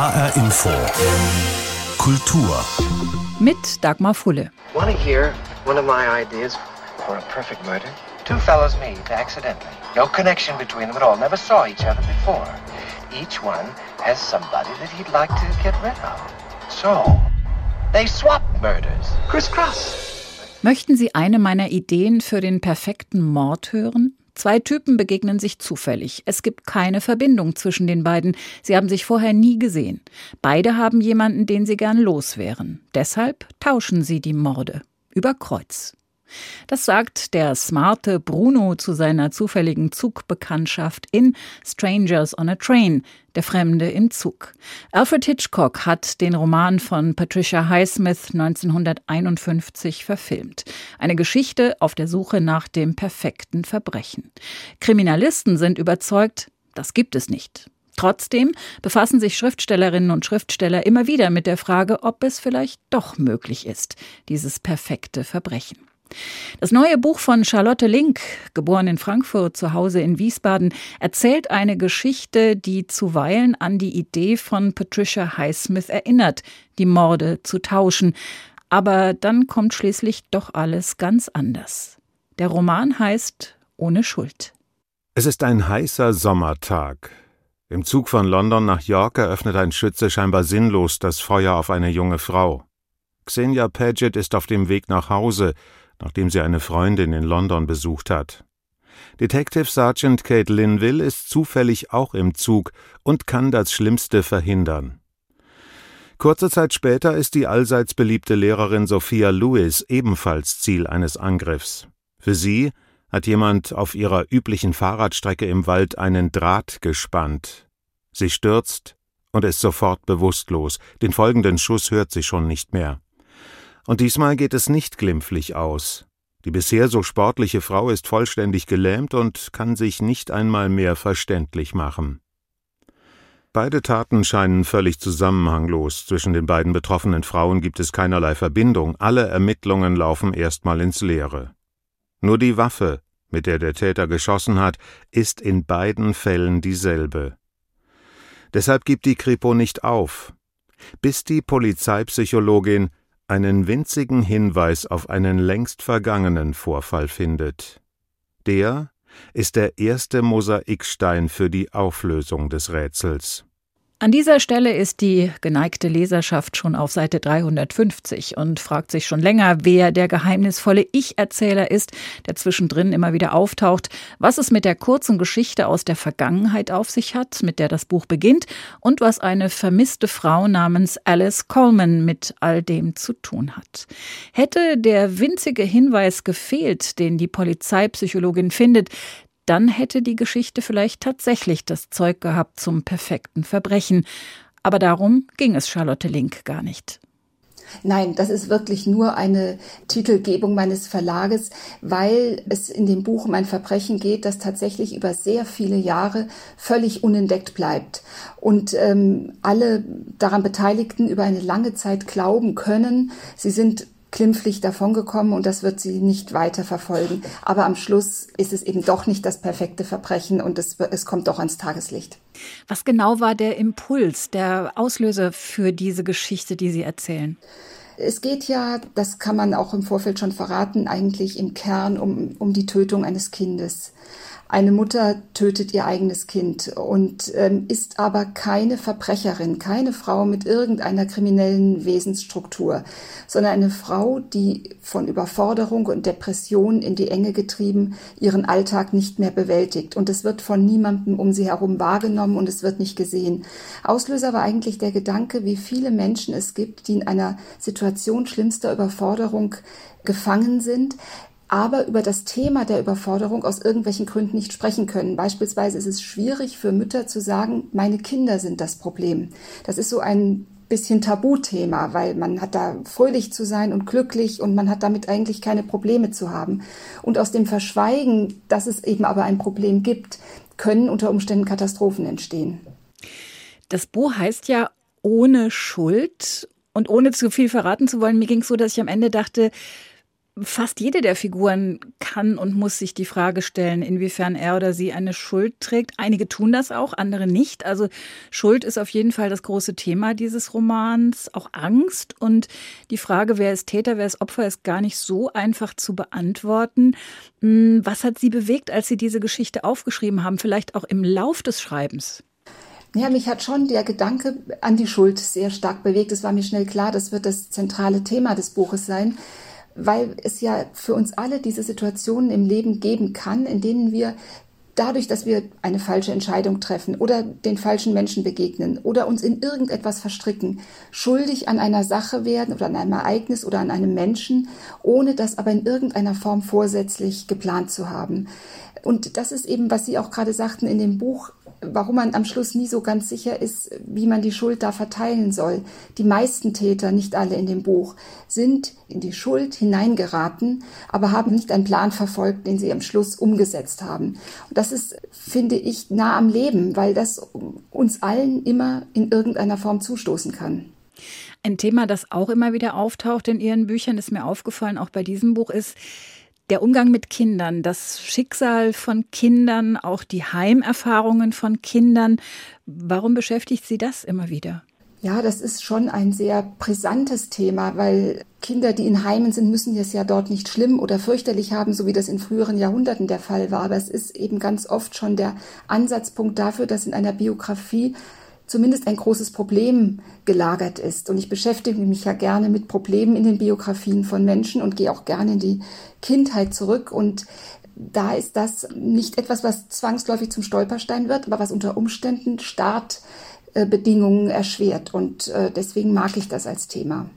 HR Info. Kultur. Mit Dagmar Fulle. Want to hear one of my ideas for a perfect murder? Two fellows meet accidentally. No connection between them at all. Never saw each other before. Each one has somebody that he'd like to get rid of. So, they swap murders. Criss-cross. Möchten Sie eine meiner Ideen für den perfekten Mord hören? Zwei Typen begegnen sich zufällig. Es gibt keine Verbindung zwischen den beiden. Sie haben sich vorher nie gesehen. Beide haben jemanden, den sie gern loswären. Deshalb tauschen sie die Morde. Über Kreuz. Das sagt der smarte Bruno zu seiner zufälligen Zugbekanntschaft in Strangers on a Train, der Fremde im Zug. Alfred Hitchcock hat den Roman von Patricia Highsmith 1951 verfilmt. Eine Geschichte auf der Suche nach dem perfekten Verbrechen. Kriminalisten sind überzeugt, das gibt es nicht. Trotzdem befassen sich Schriftstellerinnen und Schriftsteller immer wieder mit der Frage, ob es vielleicht doch möglich ist, dieses perfekte Verbrechen. Das neue Buch von Charlotte Link, geboren in Frankfurt, zu Hause in Wiesbaden, erzählt eine Geschichte, die zuweilen an die Idee von Patricia Highsmith erinnert, die Morde zu tauschen. Aber dann kommt schließlich doch alles ganz anders. Der Roman heißt Ohne Schuld. Es ist ein heißer Sommertag. Im Zug von London nach York eröffnet ein Schütze scheinbar sinnlos das Feuer auf eine junge Frau. Xenia Paget ist auf dem Weg nach Hause, nachdem sie eine Freundin in London besucht hat. Detective Sergeant Kate Linville ist zufällig auch im Zug und kann das Schlimmste verhindern. Kurze Zeit später ist die allseits beliebte Lehrerin Sophia Lewis ebenfalls Ziel eines Angriffs. Für sie hat jemand auf ihrer üblichen Fahrradstrecke im Wald einen Draht gespannt. Sie stürzt und ist sofort bewusstlos, den folgenden Schuss hört sie schon nicht mehr. Und diesmal geht es nicht glimpflich aus. Die bisher so sportliche Frau ist vollständig gelähmt und kann sich nicht einmal mehr verständlich machen. Beide Taten scheinen völlig zusammenhanglos. Zwischen den beiden betroffenen Frauen gibt es keinerlei Verbindung. Alle Ermittlungen laufen erstmal ins Leere. Nur die Waffe, mit der der Täter geschossen hat, ist in beiden Fällen dieselbe. Deshalb gibt die Kripo nicht auf, bis die Polizeipsychologin einen winzigen Hinweis auf einen längst vergangenen Vorfall findet. Der ist der erste Mosaikstein für die Auflösung des Rätsels. An dieser Stelle ist die geneigte Leserschaft schon auf Seite 350 und fragt sich schon länger, wer der geheimnisvolle Ich-Erzähler ist, der zwischendrin immer wieder auftaucht, was es mit der kurzen Geschichte aus der Vergangenheit auf sich hat, mit der das Buch beginnt und was eine vermisste Frau namens Alice Coleman mit all dem zu tun hat. Hätte der winzige Hinweis gefehlt, den die Polizeipsychologin findet, dann hätte die Geschichte vielleicht tatsächlich das Zeug gehabt zum perfekten Verbrechen. Aber darum ging es Charlotte Link gar nicht. Nein, das ist wirklich nur eine Titelgebung meines Verlages, weil es in dem Buch um ein Verbrechen geht, das tatsächlich über sehr viele Jahre völlig unentdeckt bleibt. Und ähm, alle daran Beteiligten über eine lange Zeit glauben können, sie sind klimpflich davongekommen und das wird sie nicht weiter verfolgen. Aber am Schluss ist es eben doch nicht das perfekte Verbrechen und es, es kommt doch ans Tageslicht. Was genau war der Impuls, der Auslöser für diese Geschichte, die Sie erzählen? Es geht ja, das kann man auch im Vorfeld schon verraten, eigentlich im Kern um, um die Tötung eines Kindes. Eine Mutter tötet ihr eigenes Kind und ähm, ist aber keine Verbrecherin, keine Frau mit irgendeiner kriminellen Wesensstruktur, sondern eine Frau, die von Überforderung und Depression in die Enge getrieben ihren Alltag nicht mehr bewältigt. Und es wird von niemandem um sie herum wahrgenommen und es wird nicht gesehen. Auslöser war eigentlich der Gedanke, wie viele Menschen es gibt, die in einer Situation schlimmster Überforderung gefangen sind, aber über das Thema der Überforderung aus irgendwelchen Gründen nicht sprechen können. Beispielsweise ist es schwierig für Mütter zu sagen, meine Kinder sind das Problem. Das ist so ein bisschen Tabuthema, weil man hat da fröhlich zu sein und glücklich und man hat damit eigentlich keine Probleme zu haben. Und aus dem Verschweigen, dass es eben aber ein Problem gibt, können unter Umständen Katastrophen entstehen. Das Buch heißt ja ohne Schuld und ohne zu viel verraten zu wollen, mir ging es so, dass ich am Ende dachte, Fast jede der Figuren kann und muss sich die Frage stellen, inwiefern er oder sie eine Schuld trägt. Einige tun das auch, andere nicht. Also Schuld ist auf jeden Fall das große Thema dieses Romans, auch Angst. Und die Frage, wer ist Täter, wer ist Opfer, ist gar nicht so einfach zu beantworten. Hm, was hat Sie bewegt, als Sie diese Geschichte aufgeschrieben haben, vielleicht auch im Lauf des Schreibens? Ja, mich hat schon der Gedanke an die Schuld sehr stark bewegt. Es war mir schnell klar, das wird das zentrale Thema des Buches sein, weil es ja für uns alle diese Situationen im Leben geben kann, in denen wir dadurch, dass wir eine falsche Entscheidung treffen oder den falschen Menschen begegnen oder uns in irgendetwas verstricken, schuldig an einer Sache werden oder an einem Ereignis oder an einem Menschen, ohne das aber in irgendeiner Form vorsätzlich geplant zu haben. Und das ist eben, was Sie auch gerade sagten in dem Buch, warum man am Schluss nie so ganz sicher ist, wie man die Schuld da verteilen soll. Die meisten Täter, nicht alle in dem Buch, sind in die Schuld hineingeraten, aber haben nicht einen Plan verfolgt, den sie am Schluss umgesetzt haben. Und das ist, finde ich, nah am Leben, weil das uns allen immer in irgendeiner Form zustoßen kann. Ein Thema, das auch immer wieder auftaucht in Ihren Büchern, ist mir aufgefallen, auch bei diesem Buch, ist, der Umgang mit Kindern, das Schicksal von Kindern, auch die Heimerfahrungen von Kindern. Warum beschäftigt Sie das immer wieder? Ja, das ist schon ein sehr brisantes Thema, weil Kinder, die in Heimen sind, müssen es ja dort nicht schlimm oder fürchterlich haben, so wie das in früheren Jahrhunderten der Fall war. Aber es ist eben ganz oft schon der Ansatzpunkt dafür, dass in einer Biografie zumindest ein großes Problem gelagert ist. Und ich beschäftige mich ja gerne mit Problemen in den Biografien von Menschen und gehe auch gerne in die Kindheit zurück. Und da ist das nicht etwas, was zwangsläufig zum Stolperstein wird, aber was unter Umständen Startbedingungen erschwert. Und äh, deswegen mag ich das als Thema.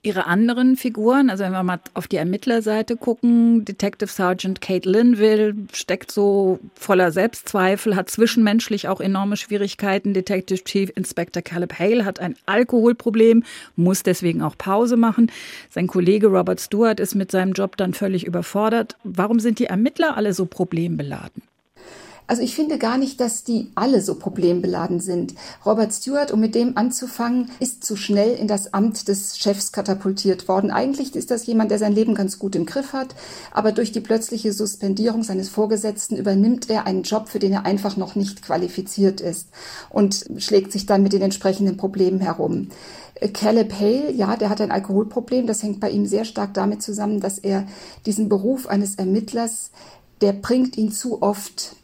Ihre anderen Figuren, also wenn wir mal auf die Ermittlerseite gucken, Detective Sergeant Kate Linville steckt so voller Selbstzweifel, hat zwischenmenschlich auch enorme Schwierigkeiten. Detective Chief Inspector Caleb Hale hat ein Alkoholproblem, muss deswegen auch Pause machen. Sein Kollege Robert Stewart ist mit seinem Job dann völlig überfordert. Warum sind die Ermittler alle so problembeladen? Also ich finde gar nicht, dass die alle so problembeladen sind. Robert Stewart, um mit dem anzufangen, ist zu schnell in das Amt des Chefs katapultiert worden. Eigentlich ist das jemand, der sein Leben ganz gut im Griff hat, aber durch die plötzliche Suspendierung seines Vorgesetzten übernimmt er einen Job, für den er einfach noch nicht qualifiziert ist und schlägt sich dann mit den entsprechenden Problemen herum. Caleb Hale, ja, der hat ein Alkoholproblem. Das hängt bei ihm sehr stark damit zusammen, dass er diesen Beruf eines Ermittlers, der bringt ihn zu oft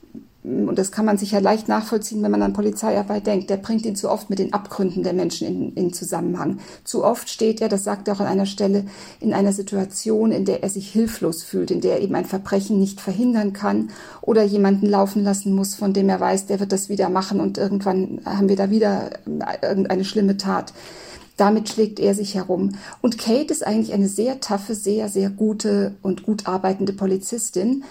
und das kann man sicher leicht nachvollziehen, wenn man an Polizeiarbeit denkt, der bringt ihn zu oft mit den Abgründen der Menschen in, in Zusammenhang. Zu oft steht er, das sagt er auch an einer Stelle, in einer Situation, in der er sich hilflos fühlt, in der er eben ein Verbrechen nicht verhindern kann oder jemanden laufen lassen muss, von dem er weiß, der wird das wieder machen und irgendwann haben wir da wieder äh, irgendeine schlimme Tat. Damit schlägt er sich herum. Und Kate ist eigentlich eine sehr taffe, sehr, sehr gute und gut arbeitende Polizistin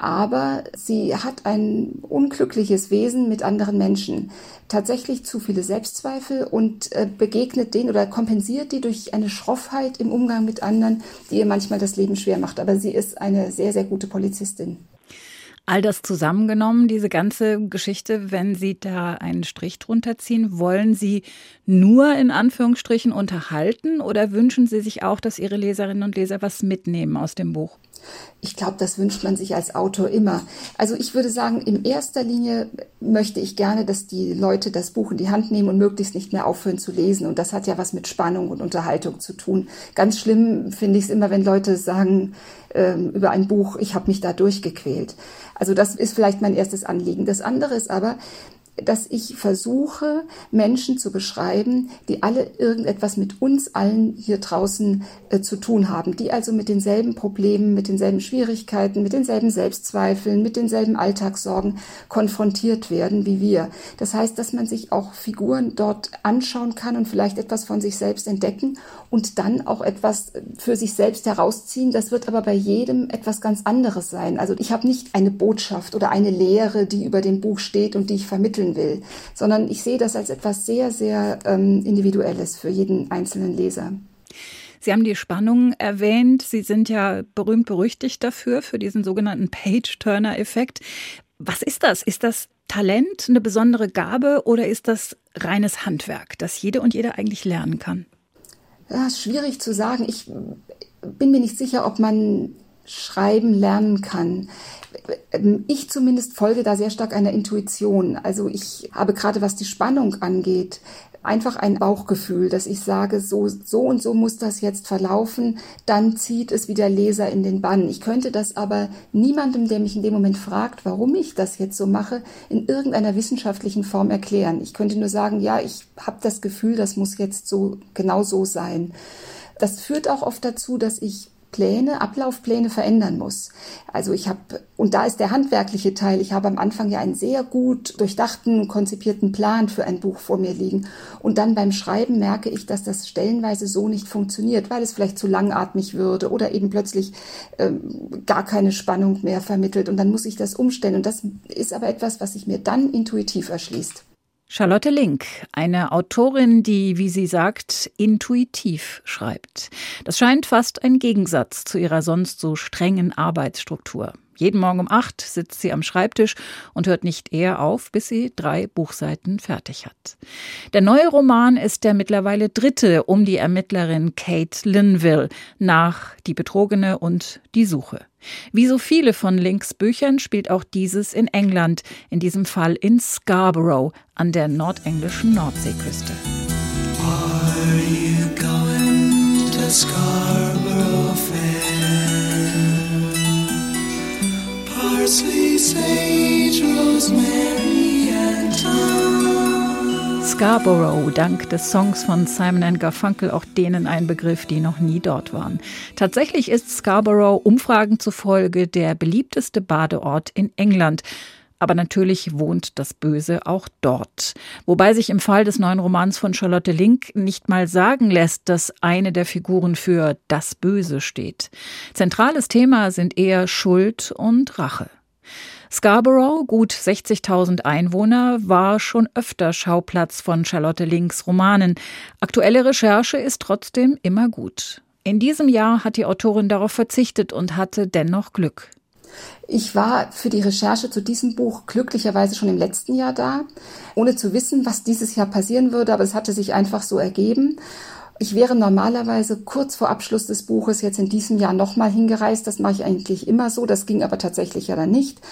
aber sie hat ein unglückliches Wesen mit anderen Menschen. Tatsächlich zu viele Selbstzweifel und äh, begegnet den oder kompensiert die durch eine Schroffheit im Umgang mit anderen, die ihr manchmal das Leben schwer macht. Aber sie ist eine sehr, sehr gute Polizistin. All das zusammengenommen, diese ganze Geschichte, wenn Sie da einen Strich drunter ziehen, wollen Sie nur in Anführungsstrichen unterhalten oder wünschen Sie sich auch, dass Ihre Leserinnen und Leser was mitnehmen aus dem Buch? Ich glaube, das wünscht man sich als Autor immer. Also ich würde sagen, in erster Linie möchte ich gerne, dass die Leute das Buch in die Hand nehmen und möglichst nicht mehr aufhören zu lesen. Und das hat ja was mit Spannung und Unterhaltung zu tun. Ganz schlimm finde ich es immer, wenn Leute sagen ähm, über ein Buch, ich habe mich da durchgequält. Also das ist vielleicht mein erstes Anliegen. Das andere ist aber, dass ich versuche, Menschen zu beschreiben, die alle irgendetwas mit uns allen hier draußen äh, zu tun haben, die also mit denselben Problemen, mit denselben Schwierigkeiten, mit denselben Selbstzweifeln, mit denselben Alltagssorgen konfrontiert werden wie wir. Das heißt, dass man sich auch Figuren dort anschauen kann und vielleicht etwas von sich selbst entdecken und dann auch etwas für sich selbst herausziehen. Das wird aber bei jedem etwas ganz anderes sein. Also ich habe nicht eine Botschaft oder eine Lehre, die über dem Buch steht und die ich vermitteln will, sondern ich sehe das als etwas sehr, sehr ähm, Individuelles für jeden einzelnen Leser. Sie haben die Spannung erwähnt. Sie sind ja berühmt berüchtigt dafür, für diesen sogenannten Page-Turner-Effekt. Was ist das? Ist das Talent, eine besondere Gabe oder ist das reines Handwerk, das jede und jeder eigentlich lernen kann? Ja, schwierig zu sagen. Ich bin mir nicht sicher, ob man Schreiben lernen kann. Ich zumindest folge da sehr stark einer Intuition. Also ich habe gerade was die Spannung angeht, einfach ein Bauchgefühl, dass ich sage, so, so und so muss das jetzt verlaufen, dann zieht es wieder Leser in den Bann. Ich könnte das aber niemandem, der mich in dem Moment fragt, warum ich das jetzt so mache, in irgendeiner wissenschaftlichen Form erklären. Ich könnte nur sagen, ja, ich habe das Gefühl, das muss jetzt so genau so sein. Das führt auch oft dazu, dass ich Pläne, Ablaufpläne verändern muss. Also ich habe, und da ist der handwerkliche Teil, ich habe am Anfang ja einen sehr gut durchdachten, konzipierten Plan für ein Buch vor mir liegen. Und dann beim Schreiben merke ich, dass das stellenweise so nicht funktioniert, weil es vielleicht zu langatmig würde oder eben plötzlich ähm, gar keine Spannung mehr vermittelt. Und dann muss ich das umstellen. Und das ist aber etwas, was sich mir dann intuitiv erschließt. Charlotte Link, eine Autorin, die, wie sie sagt, intuitiv schreibt. Das scheint fast ein Gegensatz zu ihrer sonst so strengen Arbeitsstruktur. Jeden Morgen um acht sitzt sie am Schreibtisch und hört nicht eher auf, bis sie drei Buchseiten fertig hat. Der neue Roman ist der mittlerweile dritte um die Ermittlerin Kate Linville nach Die Betrogene und Die Suche. Wie so viele von Links Büchern spielt auch dieses in England, in diesem Fall in Scarborough an der nordenglischen Nordseeküste. Are you going to Scarborough Scarborough, dank des Songs von Simon Garfunkel, auch denen ein Begriff, die noch nie dort waren. Tatsächlich ist Scarborough Umfragen zufolge der beliebteste Badeort in England. Aber natürlich wohnt das Böse auch dort. Wobei sich im Fall des neuen Romans von Charlotte Link nicht mal sagen lässt, dass eine der Figuren für das Böse steht. Zentrales Thema sind eher Schuld und Rache. Scarborough, gut 60.000 Einwohner, war schon öfter Schauplatz von Charlotte Links Romanen. Aktuelle Recherche ist trotzdem immer gut. In diesem Jahr hat die Autorin darauf verzichtet und hatte dennoch Glück. Ich war für die Recherche zu diesem Buch glücklicherweise schon im letzten Jahr da, ohne zu wissen, was dieses Jahr passieren würde, aber es hatte sich einfach so ergeben. Ich wäre normalerweise kurz vor Abschluss des Buches jetzt in diesem Jahr nochmal hingereist. Das mache ich eigentlich immer so. Das ging aber tatsächlich ja dann nicht.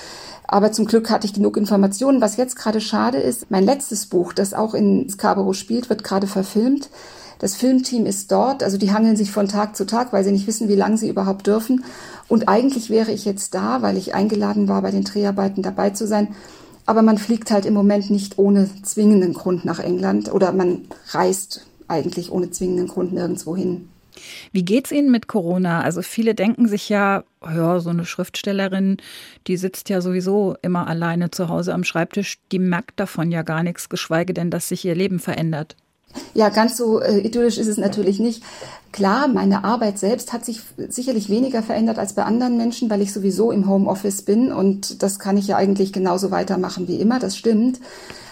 Aber zum Glück hatte ich genug Informationen. Was jetzt gerade schade ist, mein letztes Buch, das auch in Scarborough spielt, wird gerade verfilmt. Das Filmteam ist dort, also die hangeln sich von Tag zu Tag, weil sie nicht wissen, wie lange sie überhaupt dürfen. Und eigentlich wäre ich jetzt da, weil ich eingeladen war, bei den Dreharbeiten dabei zu sein. Aber man fliegt halt im Moment nicht ohne zwingenden Grund nach England oder man reist eigentlich ohne zwingenden Grund nirgendwo hin. Wie geht's Ihnen mit Corona? Also viele denken sich ja, ja, so eine Schriftstellerin, die sitzt ja sowieso immer alleine zu Hause am Schreibtisch, die merkt davon ja gar nichts, geschweige denn, dass sich ihr Leben verändert. Ja, ganz so äh, idyllisch ist es natürlich nicht. Klar, meine Arbeit selbst hat sich sicherlich weniger verändert als bei anderen Menschen, weil ich sowieso im Homeoffice bin und das kann ich ja eigentlich genauso weitermachen wie immer, das stimmt.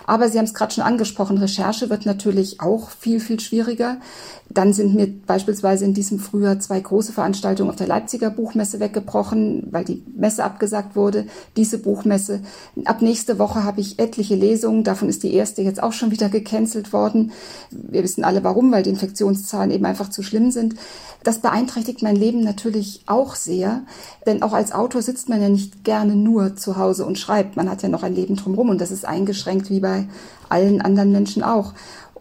Aber Sie haben es gerade schon angesprochen, Recherche wird natürlich auch viel, viel schwieriger. Dann sind mir beispielsweise in diesem Frühjahr zwei große Veranstaltungen auf der Leipziger Buchmesse weggebrochen, weil die Messe abgesagt wurde. Diese Buchmesse. Ab nächste Woche habe ich etliche Lesungen. Davon ist die erste jetzt auch schon wieder gecancelt worden. Wir wissen alle warum, weil die Infektionszahlen eben einfach zu schlimm sind. Das beeinträchtigt mein Leben natürlich auch sehr, denn auch als Autor sitzt man ja nicht gerne nur zu Hause und schreibt. Man hat ja noch ein Leben drumherum und das ist eingeschränkt wie bei allen anderen Menschen auch.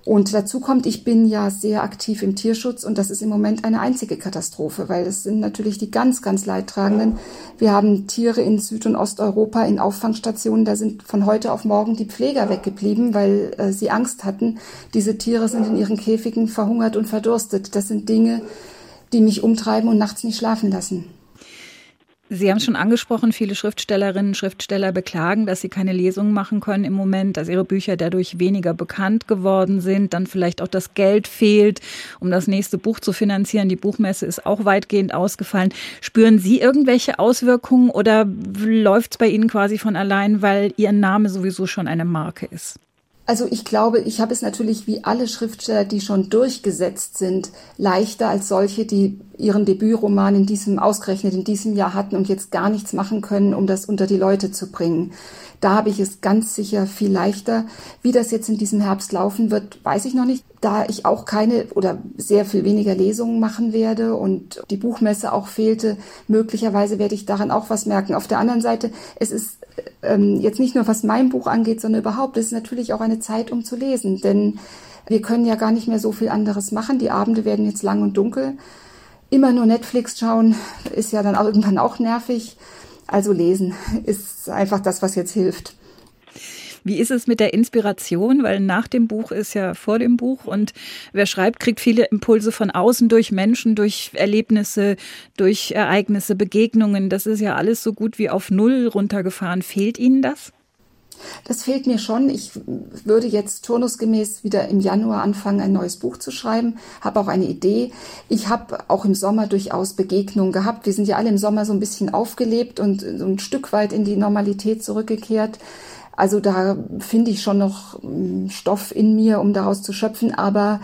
Und dazu kommt, ich bin ja sehr aktiv im Tierschutz und das ist im Moment eine einzige Katastrophe, weil es sind natürlich die ganz, ganz Leidtragenden. Wir haben Tiere in Süd- und Osteuropa in Auffangstationen, da sind von heute auf morgen die Pfleger weggeblieben, weil äh, sie Angst hatten. Diese Tiere sind in ihren Käfigen verhungert und verdurstet. Das sind Dinge, die mich umtreiben und nachts nicht schlafen lassen. Sie haben schon angesprochen, viele Schriftstellerinnen und Schriftsteller beklagen, dass sie keine Lesungen machen können im Moment, dass ihre Bücher dadurch weniger bekannt geworden sind, dann vielleicht auch das Geld fehlt, um das nächste Buch zu finanzieren. Die Buchmesse ist auch weitgehend ausgefallen. Spüren Sie irgendwelche Auswirkungen oder läuft es bei Ihnen quasi von allein, weil Ihr Name sowieso schon eine Marke ist? Also ich glaube, ich habe es natürlich wie alle Schriftsteller, die schon durchgesetzt sind, leichter als solche, die ihren Debütroman in diesem, ausgerechnet in diesem Jahr hatten und jetzt gar nichts machen können, um das unter die Leute zu bringen. Da habe ich es ganz sicher viel leichter. Wie das jetzt in diesem Herbst laufen wird, weiß ich noch nicht. Da ich auch keine oder sehr viel weniger Lesungen machen werde und die Buchmesse auch fehlte, möglicherweise werde ich daran auch was merken. Auf der anderen Seite, es ist ähm, jetzt nicht nur was mein Buch angeht, sondern überhaupt, es ist natürlich auch eine Zeit, um zu lesen. Denn wir können ja gar nicht mehr so viel anderes machen. Die Abende werden jetzt lang und dunkel. Immer nur Netflix schauen ist ja dann irgendwann auch nervig. Also lesen ist einfach das, was jetzt hilft. Wie ist es mit der Inspiration? Weil nach dem Buch ist ja vor dem Buch und wer schreibt, kriegt viele Impulse von außen durch Menschen, durch Erlebnisse, durch Ereignisse, Begegnungen. Das ist ja alles so gut wie auf Null runtergefahren. Fehlt Ihnen das? Das fehlt mir schon. Ich würde jetzt turnusgemäß wieder im Januar anfangen, ein neues Buch zu schreiben, habe auch eine Idee. Ich habe auch im Sommer durchaus Begegnungen gehabt. Wir sind ja alle im Sommer so ein bisschen aufgelebt und so ein Stück weit in die Normalität zurückgekehrt. Also da finde ich schon noch hm, Stoff in mir, um daraus zu schöpfen. Aber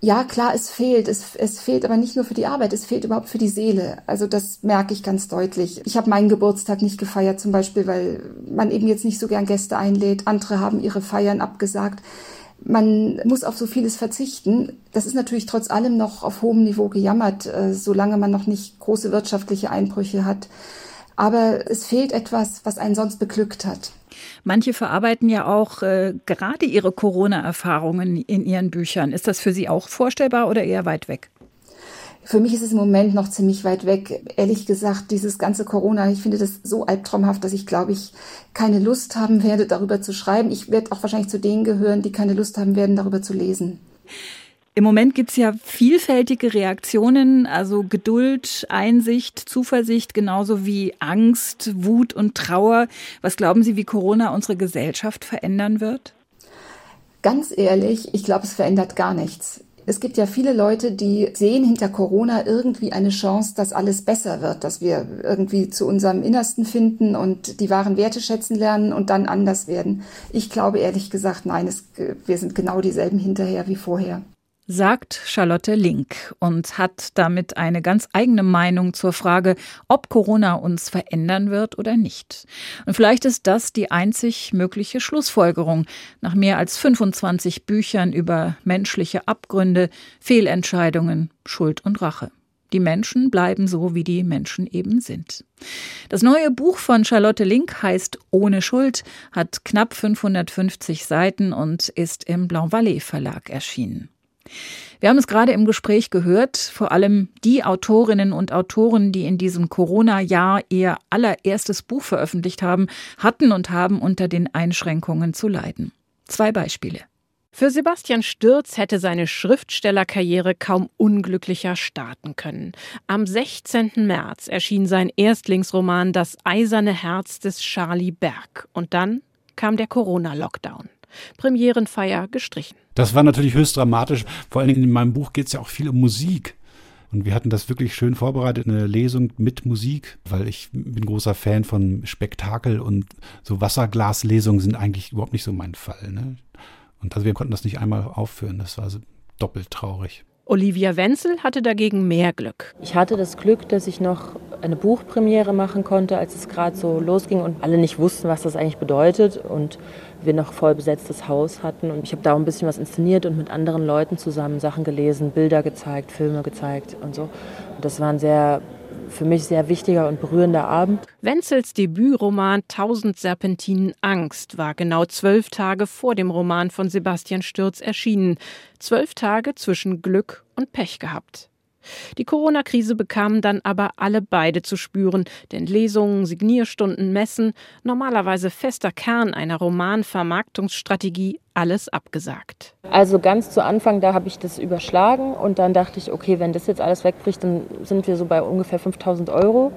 ja, klar, es fehlt. Es, es fehlt aber nicht nur für die Arbeit, es fehlt überhaupt für die Seele. Also das merke ich ganz deutlich. Ich habe meinen Geburtstag nicht gefeiert, zum Beispiel, weil man eben jetzt nicht so gern Gäste einlädt. Andere haben ihre Feiern abgesagt. Man muss auf so vieles verzichten. Das ist natürlich trotz allem noch auf hohem Niveau gejammert, äh, solange man noch nicht große wirtschaftliche Einbrüche hat. Aber es fehlt etwas, was einen sonst beglückt hat. Manche verarbeiten ja auch äh, gerade ihre Corona-Erfahrungen in ihren Büchern. Ist das für Sie auch vorstellbar oder eher weit weg? Für mich ist es im Moment noch ziemlich weit weg. Ehrlich gesagt, dieses ganze Corona, ich finde das so albtraumhaft, dass ich glaube ich keine Lust haben werde, darüber zu schreiben. Ich werde auch wahrscheinlich zu denen gehören, die keine Lust haben werden, darüber zu lesen. Im Moment gibt es ja vielfältige Reaktionen, also Geduld, Einsicht, Zuversicht, genauso wie Angst, Wut und Trauer. Was glauben Sie, wie Corona unsere Gesellschaft verändern wird? Ganz ehrlich, ich glaube, es verändert gar nichts. Es gibt ja viele Leute, die sehen hinter Corona irgendwie eine Chance, dass alles besser wird, dass wir irgendwie zu unserem Innersten finden und die wahren Werte schätzen lernen und dann anders werden. Ich glaube ehrlich gesagt, nein, es, wir sind genau dieselben hinterher wie vorher sagt Charlotte Link und hat damit eine ganz eigene Meinung zur Frage, ob Corona uns verändern wird oder nicht. Und vielleicht ist das die einzig mögliche Schlussfolgerung nach mehr als 25 Büchern über menschliche Abgründe, Fehlentscheidungen, Schuld und Rache. Die Menschen bleiben so, wie die Menschen eben sind. Das neue Buch von Charlotte Link heißt Ohne Schuld, hat knapp 550 Seiten und ist im Blanc Vallée Verlag erschienen. Wir haben es gerade im Gespräch gehört, vor allem die Autorinnen und Autoren, die in diesem Corona-Jahr ihr allererstes Buch veröffentlicht haben, hatten und haben unter den Einschränkungen zu leiden. Zwei Beispiele. Für Sebastian Stürz hätte seine Schriftstellerkarriere kaum unglücklicher starten können. Am 16. März erschien sein Erstlingsroman Das eiserne Herz des Charlie Berg. Und dann kam der Corona-Lockdown. Premierenfeier gestrichen. Das war natürlich höchst dramatisch. Vor allen Dingen in meinem Buch geht es ja auch viel um Musik. Und wir hatten das wirklich schön vorbereitet, eine Lesung mit Musik, weil ich bin großer Fan von Spektakel und so Wasserglaslesungen sind eigentlich überhaupt nicht so mein Fall. Ne? Und also wir konnten das nicht einmal aufführen. Das war so doppelt traurig. Olivia Wenzel hatte dagegen mehr Glück. Ich hatte das Glück, dass ich noch eine Buchpremiere machen konnte, als es gerade so losging und alle nicht wussten, was das eigentlich bedeutet und wir noch voll besetztes Haus hatten. Und ich habe da auch ein bisschen was inszeniert und mit anderen Leuten zusammen Sachen gelesen, Bilder gezeigt, Filme gezeigt und so. Und das war ein sehr für mich sehr wichtiger und berührender Abend. Wenzels Debütroman Tausend Serpentinen Angst war genau zwölf Tage vor dem Roman von Sebastian Stürz erschienen. Zwölf Tage zwischen Glück und Pech gehabt. Die Corona-Krise bekamen dann aber alle beide zu spüren, denn Lesungen, Signierstunden, Messen, normalerweise fester Kern einer Romanvermarktungsstrategie, alles abgesagt. Also ganz zu Anfang, da habe ich das überschlagen und dann dachte ich, okay, wenn das jetzt alles wegbricht, dann sind wir so bei ungefähr 5000 Euro.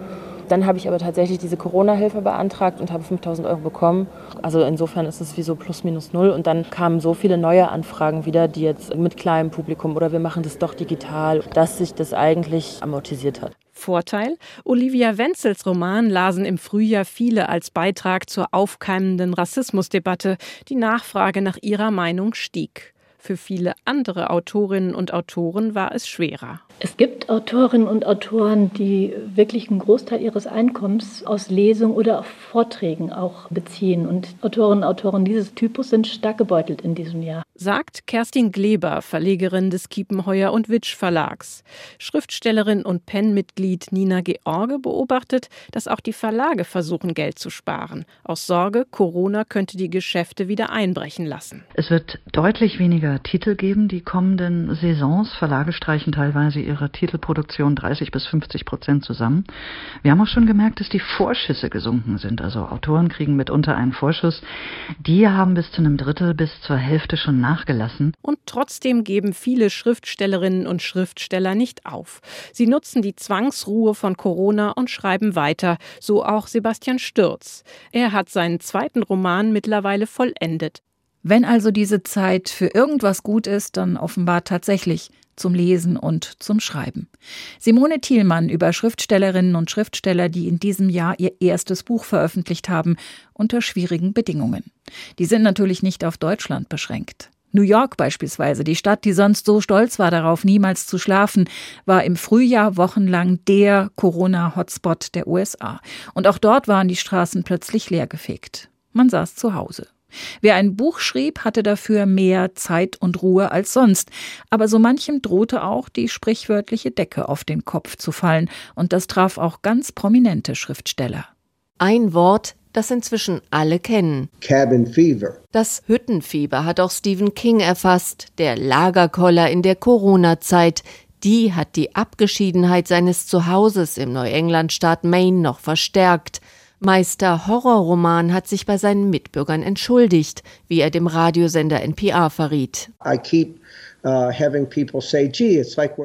Dann habe ich aber tatsächlich diese Corona-Hilfe beantragt und habe 5000 Euro bekommen. Also insofern ist es wie so plus minus null. Und dann kamen so viele neue Anfragen wieder, die jetzt mit kleinem Publikum oder wir machen das doch digital, dass sich das eigentlich amortisiert hat. Vorteil? Olivia Wenzels Roman lasen im Frühjahr viele als Beitrag zur aufkeimenden Rassismusdebatte. Die Nachfrage nach ihrer Meinung stieg. Für viele andere Autorinnen und Autoren war es schwerer. Es gibt Autorinnen und Autoren, die wirklich einen Großteil ihres Einkommens aus Lesungen oder Vorträgen auch beziehen. Und Autorinnen und Autoren dieses Typus sind stark gebeutelt in diesem Jahr. Sagt Kerstin Gleber, Verlegerin des Kiepenheuer und Witsch Verlags. Schriftstellerin und PEN-Mitglied Nina George beobachtet, dass auch die Verlage versuchen, Geld zu sparen. Aus Sorge, Corona könnte die Geschäfte wieder einbrechen lassen. Es wird deutlich weniger Titel geben, die kommenden Saisons. Verlage streichen teilweise ihre Titelproduktion 30 bis 50 Prozent zusammen. Wir haben auch schon gemerkt, dass die Vorschüsse gesunken sind. Also Autoren kriegen mitunter einen Vorschuss. Die haben bis zu einem Drittel bis zur Hälfte schon nachgelassen. Und trotzdem geben viele Schriftstellerinnen und Schriftsteller nicht auf. Sie nutzen die Zwangsruhe von Corona und schreiben weiter, so auch Sebastian Stürz. Er hat seinen zweiten Roman mittlerweile vollendet. Wenn also diese Zeit für irgendwas gut ist, dann offenbar tatsächlich zum Lesen und zum Schreiben. Simone Thielmann über Schriftstellerinnen und Schriftsteller, die in diesem Jahr ihr erstes Buch veröffentlicht haben, unter schwierigen Bedingungen. Die sind natürlich nicht auf Deutschland beschränkt. New York beispielsweise, die Stadt, die sonst so stolz war darauf, niemals zu schlafen, war im Frühjahr wochenlang der Corona-Hotspot der USA. Und auch dort waren die Straßen plötzlich leergefegt. Man saß zu Hause. Wer ein Buch schrieb, hatte dafür mehr Zeit und Ruhe als sonst, aber so manchem drohte auch die sprichwörtliche Decke auf den Kopf zu fallen, und das traf auch ganz prominente Schriftsteller. Ein Wort, das inzwischen alle kennen. Cabin Fever. Das Hüttenfieber hat auch Stephen King erfasst, der Lagerkoller in der Corona-Zeit. Die hat die Abgeschiedenheit seines Zuhauses im Neuenglandstaat Maine noch verstärkt. Meister Horrorroman hat sich bei seinen Mitbürgern entschuldigt, wie er dem Radiosender NPR verriet. Uh,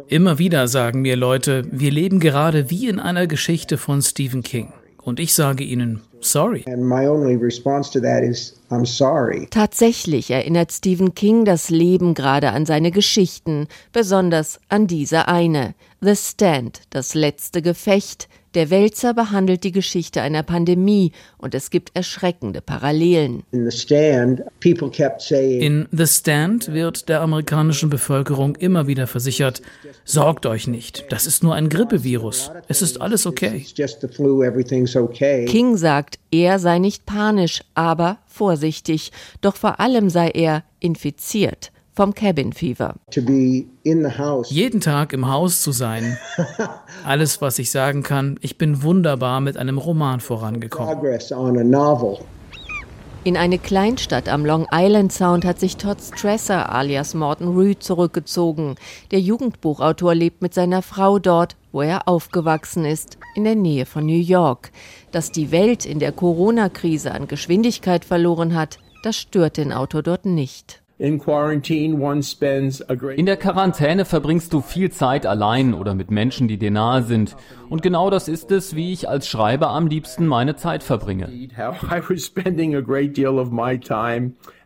Immer wieder sagen mir Leute, wir leben gerade wie in einer Geschichte von Stephen King. Und ich sage ihnen, sorry. Is, sorry. Tatsächlich erinnert Stephen King das Leben gerade an seine Geschichten, besonders an diese eine. The Stand, das letzte Gefecht, der Wälzer behandelt die Geschichte einer Pandemie und es gibt erschreckende Parallelen. In The Stand wird der amerikanischen Bevölkerung immer wieder versichert, sorgt euch nicht, das ist nur ein Grippevirus, es ist alles okay. King sagt, er sei nicht panisch, aber vorsichtig, doch vor allem sei er infiziert vom Cabin Fever. Jeden Tag im Haus zu sein. Alles, was ich sagen kann, ich bin wunderbar mit einem Roman vorangekommen. In eine Kleinstadt am Long Island Sound hat sich Todd Stresser alias Morton Rüd zurückgezogen. Der Jugendbuchautor lebt mit seiner Frau dort, wo er aufgewachsen ist, in der Nähe von New York. Dass die Welt in der Corona-Krise an Geschwindigkeit verloren hat, das stört den Autor dort nicht. In der Quarantäne verbringst du viel Zeit allein oder mit Menschen, die dir nahe sind. Und genau das ist es, wie ich als Schreiber am liebsten meine Zeit verbringe.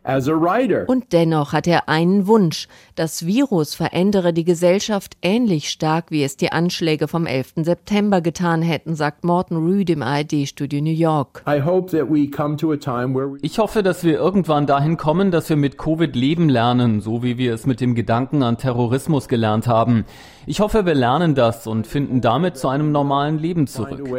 Und dennoch hat er einen Wunsch. Das Virus verändere die Gesellschaft ähnlich stark, wie es die Anschläge vom 11. September getan hätten, sagt Morton Rüd im ARD-Studio New York. Ich hoffe, dass wir irgendwann dahin kommen, dass wir mit Covid leben lernen, so wie wir es mit dem Gedanken an Terrorismus gelernt haben. Ich hoffe, wir lernen das und finden damit zu einem normalen Leben zurück.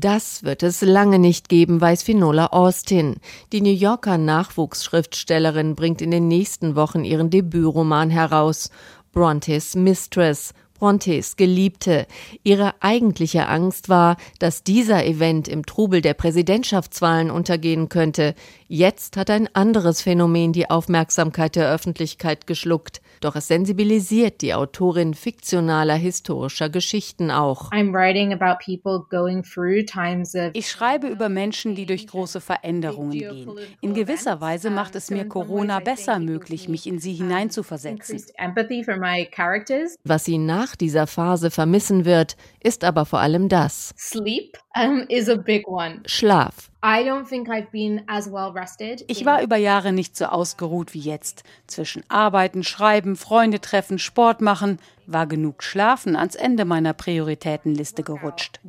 Das wird es lange nicht geben, weiß Finola Austin. Die New Yorker Nachwuchsschriftstellerin bringt in den nächsten Wochen ihren Debütroman heraus. Brontes Mistress. Brontes Geliebte. Ihre eigentliche Angst war, dass dieser Event im Trubel der Präsidentschaftswahlen untergehen könnte. Jetzt hat ein anderes Phänomen die Aufmerksamkeit der Öffentlichkeit geschluckt. Doch es sensibilisiert die Autorin fiktionaler historischer Geschichten auch. Ich schreibe über Menschen, die durch große Veränderungen gehen. In gewisser Weise macht es mir Corona besser möglich, mich in sie hineinzuversetzen. Was sie nach dieser Phase vermissen wird, ist aber vor allem das. Schlaf. Ich war über Jahre nicht so ausgeruht wie jetzt. Zwischen Arbeiten, Schreiben, Freunde treffen, Sport machen war genug Schlafen ans Ende meiner Prioritätenliste gerutscht.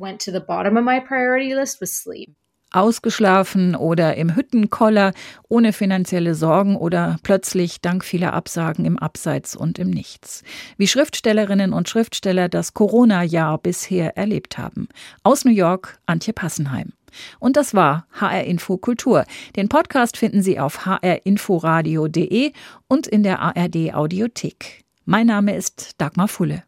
Ausgeschlafen oder im Hüttenkoller, ohne finanzielle Sorgen oder plötzlich dank vieler Absagen im Abseits und im Nichts. Wie Schriftstellerinnen und Schriftsteller das Corona-Jahr bisher erlebt haben. Aus New York, Antje Passenheim. Und das war HR Info Kultur. Den Podcast finden Sie auf hrinforadio.de und in der ARD Audiothek. Mein Name ist Dagmar Fulle.